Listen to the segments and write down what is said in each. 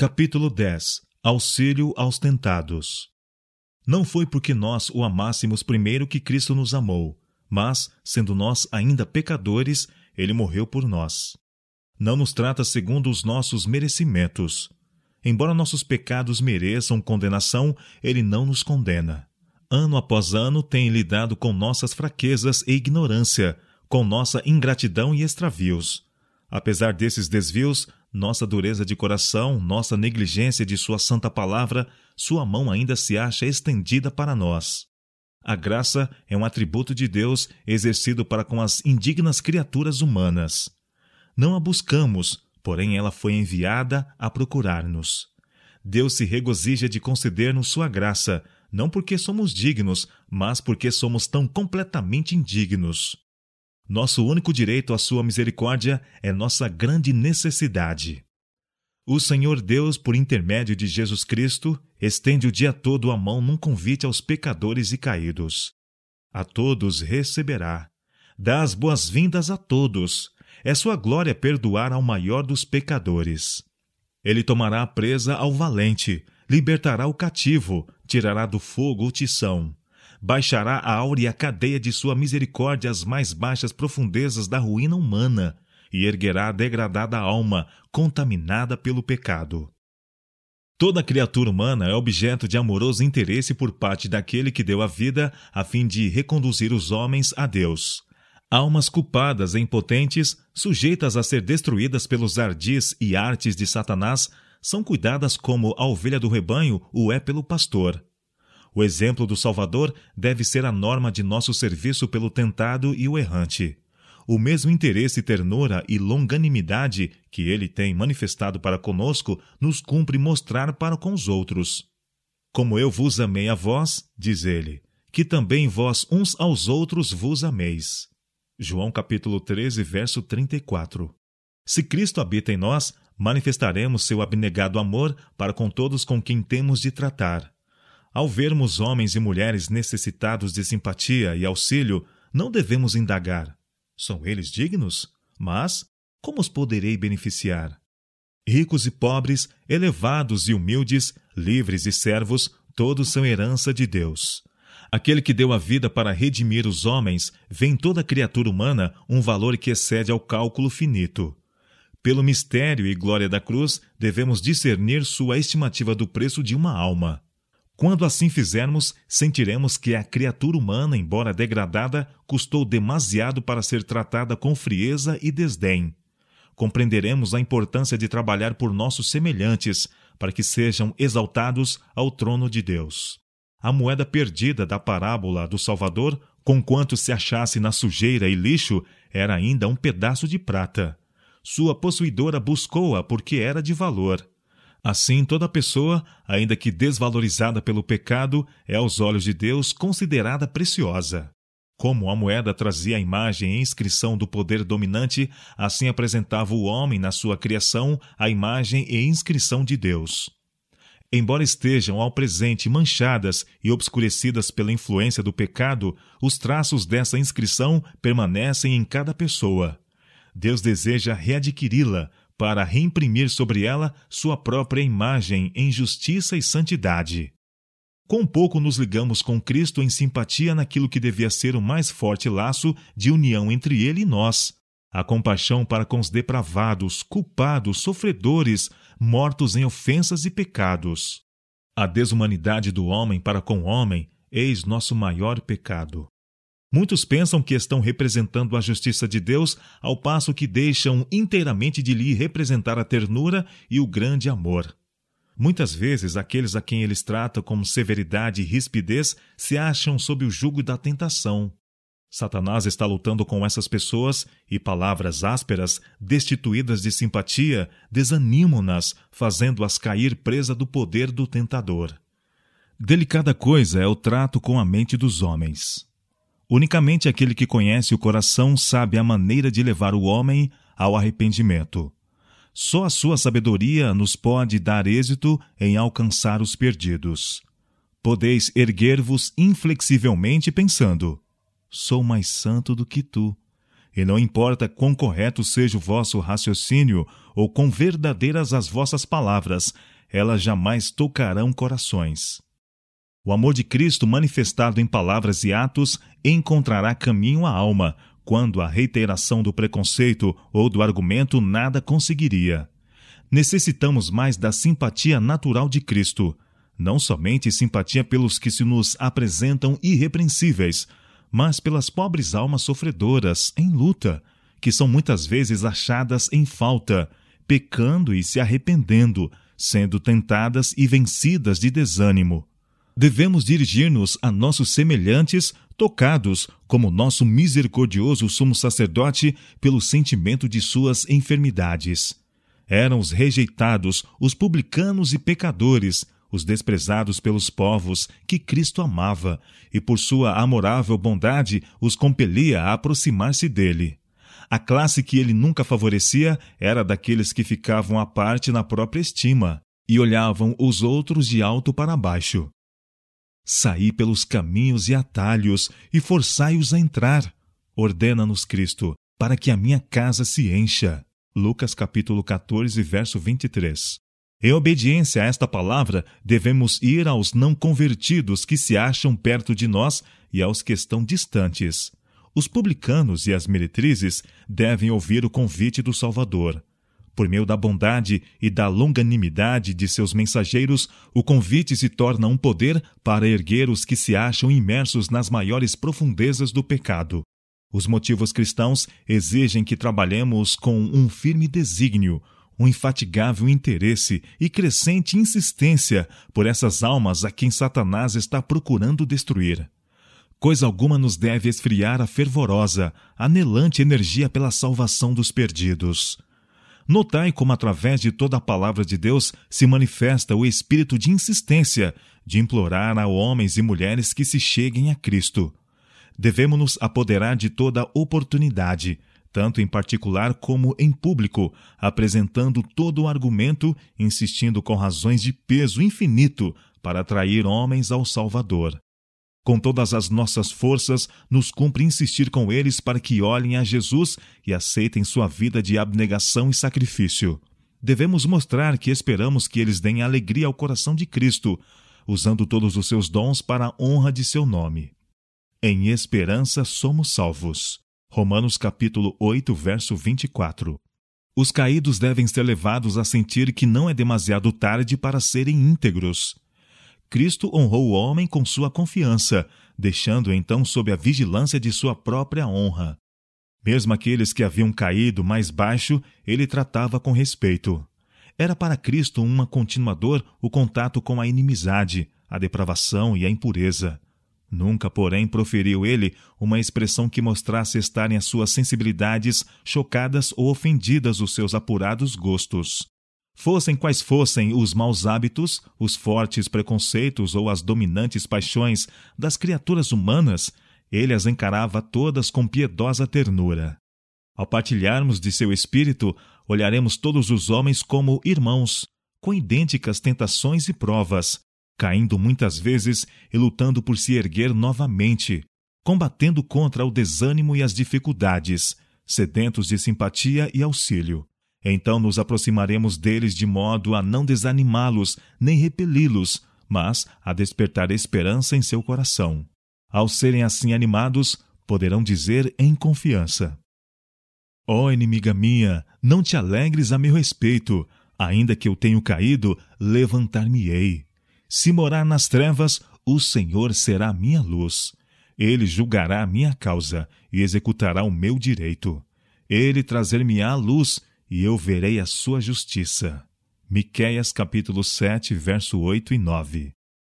Capítulo 10 Auxílio aos tentados Não foi porque nós o amássemos primeiro que Cristo nos amou, mas, sendo nós ainda pecadores, ele morreu por nós. Não nos trata segundo os nossos merecimentos. Embora nossos pecados mereçam condenação, ele não nos condena. Ano após ano tem lidado com nossas fraquezas e ignorância, com nossa ingratidão e extravios. Apesar desses desvios, nossa dureza de coração, nossa negligência de Sua santa palavra, Sua mão ainda se acha estendida para nós. A graça é um atributo de Deus exercido para com as indignas criaturas humanas. Não a buscamos, porém ela foi enviada a procurar-nos. Deus se regozija de conceder-nos sua graça, não porque somos dignos, mas porque somos tão completamente indignos. Nosso único direito à sua misericórdia é nossa grande necessidade. O Senhor Deus, por intermédio de Jesus Cristo, estende o dia todo a mão num convite aos pecadores e caídos. A todos receberá. Dá as boas-vindas a todos. É sua glória perdoar ao maior dos pecadores. Ele tomará a presa ao valente, libertará o cativo, tirará do fogo o tição baixará a áurea cadeia de sua misericórdia às mais baixas profundezas da ruína humana e erguerá a degradada alma, contaminada pelo pecado. Toda criatura humana é objeto de amoroso interesse por parte daquele que deu a vida a fim de reconduzir os homens a Deus. Almas culpadas e impotentes, sujeitas a ser destruídas pelos ardis e artes de Satanás, são cuidadas como a ovelha do rebanho o é pelo pastor. O exemplo do Salvador deve ser a norma de nosso serviço pelo tentado e o errante. O mesmo interesse, ternura e longanimidade que ele tem manifestado para conosco nos cumpre mostrar para com os outros. Como eu vos amei a vós, diz ele, que também vós uns aos outros vos ameis. João capítulo 13, verso 34. Se Cristo habita em nós, manifestaremos seu abnegado amor para com todos com quem temos de tratar. Ao vermos homens e mulheres necessitados de simpatia e auxílio, não devemos indagar: são eles dignos? Mas como os poderei beneficiar? Ricos e pobres, elevados e humildes, livres e servos, todos são herança de Deus. Aquele que deu a vida para redimir os homens vê em toda criatura humana um valor que excede ao cálculo finito. Pelo mistério e glória da cruz, devemos discernir sua estimativa do preço de uma alma. Quando assim fizermos, sentiremos que a criatura humana, embora degradada, custou demasiado para ser tratada com frieza e desdém. Compreenderemos a importância de trabalhar por nossos semelhantes, para que sejam exaltados ao trono de Deus. A moeda perdida da parábola do Salvador, conquanto se achasse na sujeira e lixo, era ainda um pedaço de prata. Sua possuidora buscou-a porque era de valor. Assim, toda pessoa, ainda que desvalorizada pelo pecado, é aos olhos de Deus considerada preciosa. Como a moeda trazia a imagem e inscrição do poder dominante, assim apresentava o homem na sua criação a imagem e inscrição de Deus. Embora estejam ao presente manchadas e obscurecidas pela influência do pecado, os traços dessa inscrição permanecem em cada pessoa. Deus deseja readquiri-la, para reimprimir sobre ela sua própria imagem em justiça e santidade. Com pouco nos ligamos com Cristo em simpatia naquilo que devia ser o mais forte laço de união entre Ele e nós, a compaixão para com os depravados, culpados, sofredores, mortos em ofensas e pecados. A desumanidade do homem para com o homem, eis nosso maior pecado. Muitos pensam que estão representando a justiça de Deus, ao passo que deixam inteiramente de lhe representar a ternura e o grande amor. Muitas vezes, aqueles a quem eles tratam com severidade e rispidez se acham sob o jugo da tentação. Satanás está lutando com essas pessoas e palavras ásperas, destituídas de simpatia, desanimam-nas, fazendo-as cair presa do poder do tentador. Delicada coisa é o trato com a mente dos homens. Unicamente aquele que conhece o coração sabe a maneira de levar o homem ao arrependimento. Só a sua sabedoria nos pode dar êxito em alcançar os perdidos. Podeis erguer-vos inflexivelmente pensando: Sou mais santo do que tu. E não importa quão correto seja o vosso raciocínio ou quão verdadeiras as vossas palavras, elas jamais tocarão corações. O amor de Cristo manifestado em palavras e atos encontrará caminho à alma, quando a reiteração do preconceito ou do argumento nada conseguiria. Necessitamos mais da simpatia natural de Cristo, não somente simpatia pelos que se nos apresentam irrepreensíveis, mas pelas pobres almas sofredoras, em luta, que são muitas vezes achadas em falta, pecando e se arrependendo, sendo tentadas e vencidas de desânimo. Devemos dirigir-nos a nossos semelhantes, tocados, como nosso misericordioso sumo sacerdote, pelo sentimento de suas enfermidades. Eram os rejeitados, os publicanos e pecadores, os desprezados pelos povos que Cristo amava, e por sua amorável bondade os compelia a aproximar-se dele. A classe que ele nunca favorecia era daqueles que ficavam à parte na própria estima e olhavam os outros de alto para baixo. Saí pelos caminhos e atalhos e forçai-os a entrar, ordena-nos Cristo, para que a minha casa se encha. Lucas capítulo 14, verso 23. Em obediência a esta palavra, devemos ir aos não convertidos que se acham perto de nós e aos que estão distantes. Os publicanos e as meretrizes devem ouvir o convite do Salvador. Por meio da bondade e da longanimidade de seus mensageiros, o convite se torna um poder para erguer os que se acham imersos nas maiores profundezas do pecado. Os motivos cristãos exigem que trabalhemos com um firme desígnio, um infatigável interesse e crescente insistência por essas almas a quem Satanás está procurando destruir. Coisa alguma nos deve esfriar a fervorosa, anelante energia pela salvação dos perdidos. Notai como, através de toda a palavra de Deus, se manifesta o espírito de insistência, de implorar a homens e mulheres que se cheguem a Cristo. Devemos nos apoderar de toda oportunidade, tanto em particular como em público, apresentando todo o argumento, insistindo com razões de peso infinito para atrair homens ao Salvador. Com todas as nossas forças, nos cumpre insistir com eles para que olhem a Jesus e aceitem sua vida de abnegação e sacrifício. Devemos mostrar que esperamos que eles deem alegria ao coração de Cristo, usando todos os seus dons para a honra de seu nome. Em esperança somos salvos. Romanos capítulo 8, verso 24. Os caídos devem ser levados a sentir que não é demasiado tarde para serem íntegros. Cristo honrou o homem com sua confiança, deixando-o então sob a vigilância de sua própria honra. Mesmo aqueles que haviam caído mais baixo, ele tratava com respeito. Era para Cristo uma continuador o contato com a inimizade, a depravação e a impureza. Nunca, porém, proferiu ele uma expressão que mostrasse estarem as suas sensibilidades chocadas ou ofendidas os seus apurados gostos. Fossem quais fossem os maus hábitos, os fortes preconceitos ou as dominantes paixões das criaturas humanas, ele as encarava todas com piedosa ternura. Ao partilharmos de seu espírito, olharemos todos os homens como irmãos, com idênticas tentações e provas, caindo muitas vezes e lutando por se erguer novamente, combatendo contra o desânimo e as dificuldades, sedentos de simpatia e auxílio. Então nos aproximaremos deles de modo a não desanimá-los nem repeli-los, mas a despertar esperança em seu coração. Ao serem assim animados, poderão dizer em confiança: Ó oh, inimiga minha, não te alegres a meu respeito, ainda que eu tenha caído, levantar-me-ei. Se morar nas trevas, o Senhor será minha luz. Ele julgará a minha causa e executará o meu direito. Ele trazer-me-á luz e eu verei a sua justiça. Miqueias capítulo 7, verso 8 e 9.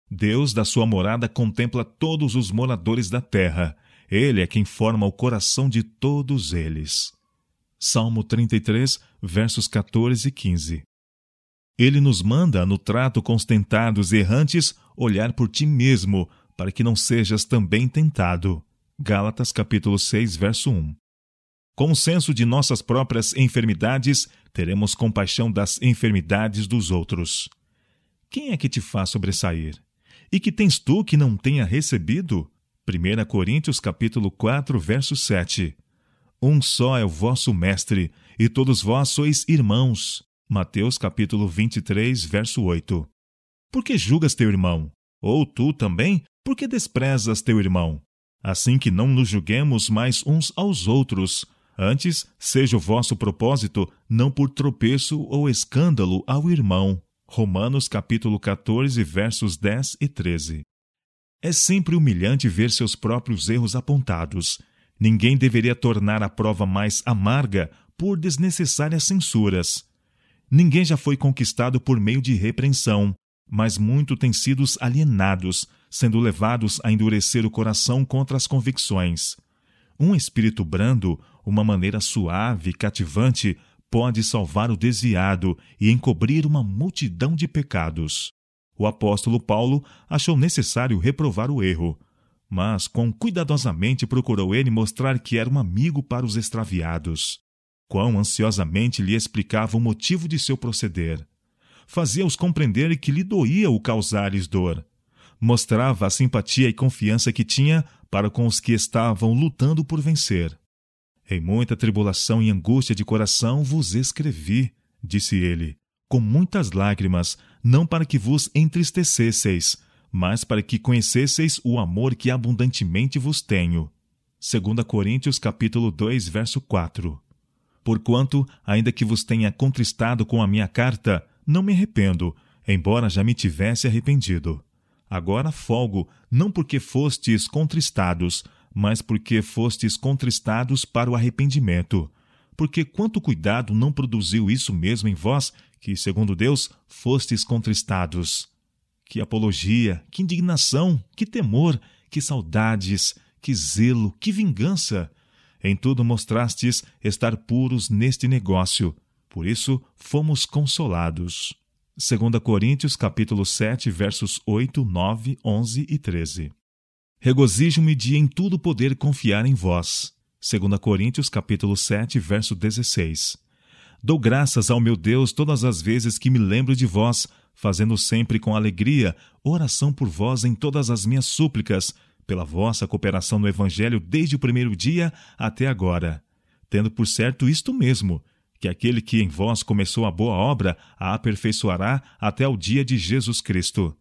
Deus da sua morada contempla todos os moradores da terra. Ele é quem forma o coração de todos eles. Salmo 33, versos 14 e 15. Ele nos manda, no trato com os tentados errantes, olhar por ti mesmo, para que não sejas também tentado. Gálatas capítulo 6, verso 1. Com o senso de nossas próprias enfermidades, teremos compaixão das enfermidades dos outros. Quem é que te faz sobressair? E que tens tu que não tenha recebido? 1 Coríntios capítulo 4, verso 7. Um só é o vosso mestre, e todos vós sois irmãos. Mateus capítulo 23, verso 8. Por que julgas teu irmão? Ou tu também? Por que desprezas teu irmão? Assim que não nos julguemos mais uns aos outros. Antes, seja o vosso propósito não por tropeço ou escândalo ao irmão. Romanos capítulo 14, versos 10 e 13. É sempre humilhante ver seus próprios erros apontados. Ninguém deveria tornar a prova mais amarga por desnecessárias censuras. Ninguém já foi conquistado por meio de repreensão, mas muito têm sido alienados, sendo levados a endurecer o coração contra as convicções. Um espírito brando, uma maneira suave e cativante, pode salvar o desviado e encobrir uma multidão de pecados. O apóstolo Paulo achou necessário reprovar o erro, mas quão cuidadosamente procurou ele mostrar que era um amigo para os extraviados. Quão ansiosamente lhe explicava o motivo de seu proceder. Fazia-os compreender que lhe doía o causar-lhes dor. Mostrava a simpatia e confiança que tinha para com os que estavam lutando por vencer. Em muita tribulação e angústia de coração vos escrevi, disse ele, com muitas lágrimas, não para que vos entristecesseis, mas para que conhecesseis o amor que abundantemente vos tenho. 2 Coríntios capítulo 2, verso 4. Porquanto, ainda que vos tenha contristado com a minha carta, não me arrependo, embora já me tivesse arrependido. Agora folgo, não porque fostes contristados, mas porque fostes contristados para o arrependimento. Porque quanto cuidado não produziu isso mesmo em vós, que, segundo Deus, fostes contristados. Que apologia, que indignação, que temor, que saudades, que zelo, que vingança! Em tudo mostrastes estar puros neste negócio. Por isso fomos consolados. 2 Coríntios capítulo 7, versos 8, 9, 11 e 13. Regozijo-me de em tudo poder confiar em vós. 2 Coríntios capítulo 7, verso 16. Dou graças ao meu Deus todas as vezes que me lembro de vós, fazendo sempre com alegria oração por vós em todas as minhas súplicas, pela vossa cooperação no Evangelho desde o primeiro dia até agora. Tendo por certo isto mesmo, que aquele que em vós começou a boa obra a aperfeiçoará até o dia de Jesus Cristo.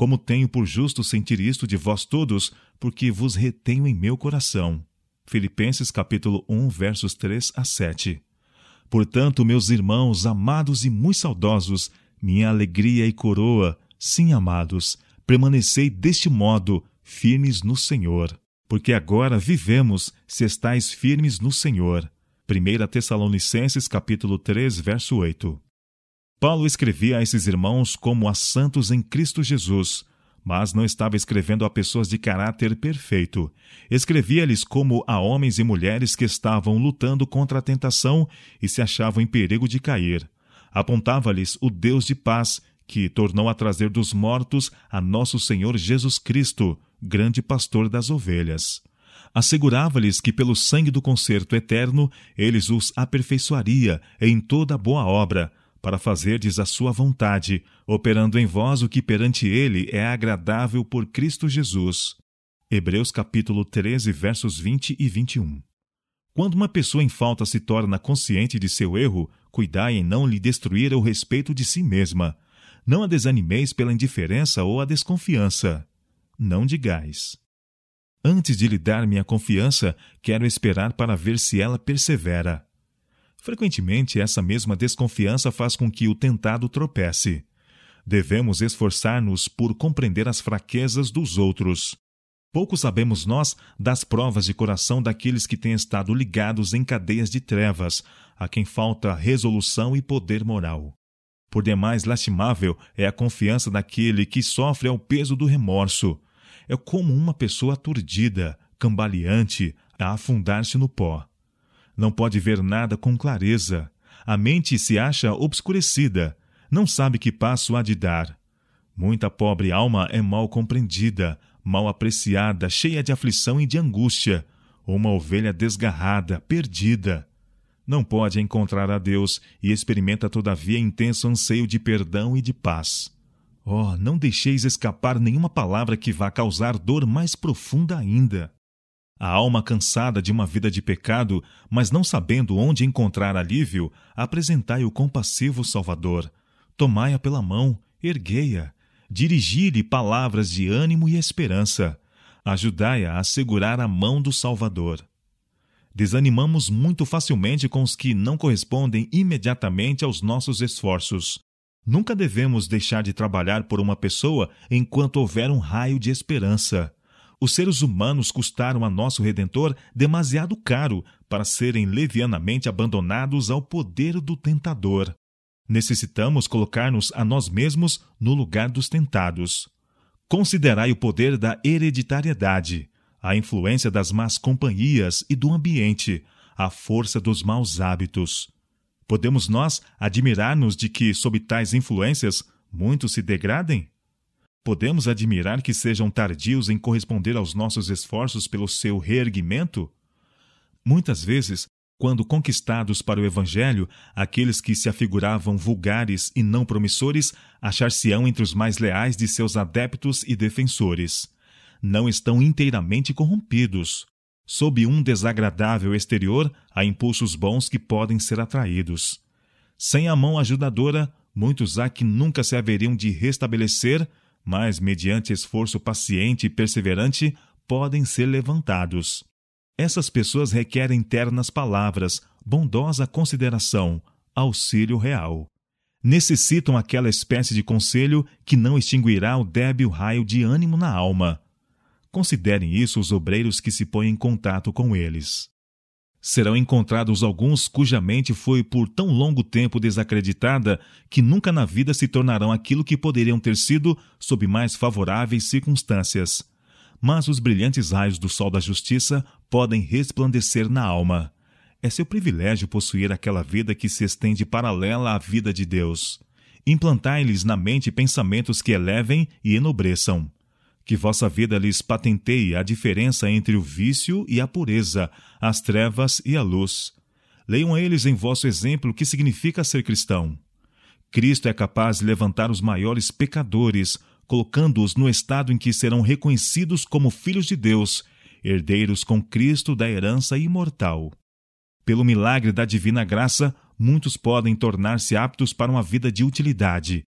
Como tenho por justo sentir isto de vós todos, porque vos retenho em meu coração. Filipenses capítulo 1, versos 3 a 7. Portanto, meus irmãos, amados e muito saudosos, minha alegria e coroa, sim, amados, permanecei deste modo, firmes no Senhor. Porque agora vivemos, se estáis firmes no Senhor. 1 Tessalonicenses capítulo 3, verso 8. Paulo escrevia a esses irmãos como a santos em Cristo Jesus, mas não estava escrevendo a pessoas de caráter perfeito. Escrevia-lhes como a homens e mulheres que estavam lutando contra a tentação e se achavam em perigo de cair. Apontava-lhes o Deus de paz, que tornou a trazer dos mortos a nosso Senhor Jesus Cristo, grande pastor das ovelhas. Assegurava-lhes que pelo sangue do concerto eterno eles os aperfeiçoaria em toda boa obra, para fazerdes a sua vontade, operando em vós o que perante ele é agradável por Cristo Jesus. Hebreus capítulo 13, versos 20 e 21. Quando uma pessoa em falta se torna consciente de seu erro, cuidai em não lhe destruir o respeito de si mesma. Não a desanimeis pela indiferença ou a desconfiança. Não digais. Antes de lhe dar minha confiança, quero esperar para ver se ela persevera. Frequentemente, essa mesma desconfiança faz com que o tentado tropece. Devemos esforçar-nos por compreender as fraquezas dos outros. Pouco sabemos nós das provas de coração daqueles que têm estado ligados em cadeias de trevas, a quem falta resolução e poder moral. Por demais lastimável é a confiança daquele que sofre ao peso do remorso. É como uma pessoa aturdida, cambaleante, a afundar-se no pó não pode ver nada com clareza. A mente se acha obscurecida, não sabe que passo há de dar. Muita pobre alma é mal compreendida, mal apreciada, cheia de aflição e de angústia, uma ovelha desgarrada, perdida. Não pode encontrar a Deus e experimenta todavia intenso anseio de perdão e de paz. Oh, não deixeis escapar nenhuma palavra que vá causar dor mais profunda ainda. A alma cansada de uma vida de pecado, mas não sabendo onde encontrar alívio, apresentai o compassivo Salvador. Tomai-a pela mão, erguei-a, dirigi-lhe palavras de ânimo e esperança. Ajudai-a a segurar a mão do Salvador. Desanimamos muito facilmente com os que não correspondem imediatamente aos nossos esforços. Nunca devemos deixar de trabalhar por uma pessoa enquanto houver um raio de esperança. Os seres humanos custaram a nosso Redentor demasiado caro para serem levianamente abandonados ao poder do tentador. Necessitamos colocar-nos a nós mesmos no lugar dos tentados. Considerai o poder da hereditariedade, a influência das más companhias e do ambiente, a força dos maus hábitos. Podemos nós admirar-nos de que, sob tais influências, muitos se degradem? Podemos admirar que sejam tardios em corresponder aos nossos esforços pelo seu reerguimento? Muitas vezes quando conquistados para o Evangelho, aqueles que se afiguravam vulgares e não promissores achar-se-ão entre os mais leais de seus adeptos e defensores. Não estão inteiramente corrompidos. Sob um desagradável exterior, há impulsos bons que podem ser atraídos. Sem a mão ajudadora, muitos há que nunca se haveriam de restabelecer, mas, mediante esforço paciente e perseverante, podem ser levantados. Essas pessoas requerem ternas palavras, bondosa consideração, auxílio real. Necessitam aquela espécie de conselho que não extinguirá o débil raio de ânimo na alma. Considerem isso os obreiros que se põem em contato com eles. Serão encontrados alguns cuja mente foi por tão longo tempo desacreditada que nunca na vida se tornarão aquilo que poderiam ter sido sob mais favoráveis circunstâncias mas os brilhantes raios do sol da justiça podem resplandecer na alma. É seu privilégio possuir aquela vida que se estende paralela à vida de Deus. Implantai-lhes na mente pensamentos que elevem e enobreçam. Que vossa vida lhes patenteie a diferença entre o vício e a pureza, as trevas e a luz. Leiam a eles em vosso exemplo o que significa ser cristão. Cristo é capaz de levantar os maiores pecadores, colocando-os no estado em que serão reconhecidos como filhos de Deus, herdeiros com Cristo da herança imortal. Pelo milagre da divina graça, muitos podem tornar-se aptos para uma vida de utilidade.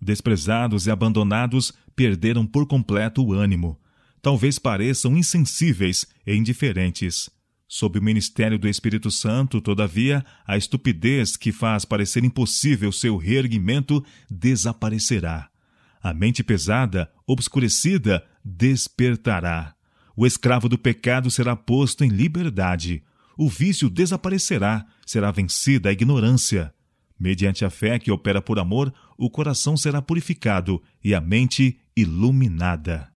Desprezados e abandonados, perderam por completo o ânimo. Talvez pareçam insensíveis e indiferentes. Sob o ministério do Espírito Santo, todavia, a estupidez que faz parecer impossível seu reerguimento desaparecerá. A mente pesada, obscurecida, despertará. O escravo do pecado será posto em liberdade. O vício desaparecerá, será vencida a ignorância. Mediante a fé que opera por amor, o coração será purificado e a mente iluminada.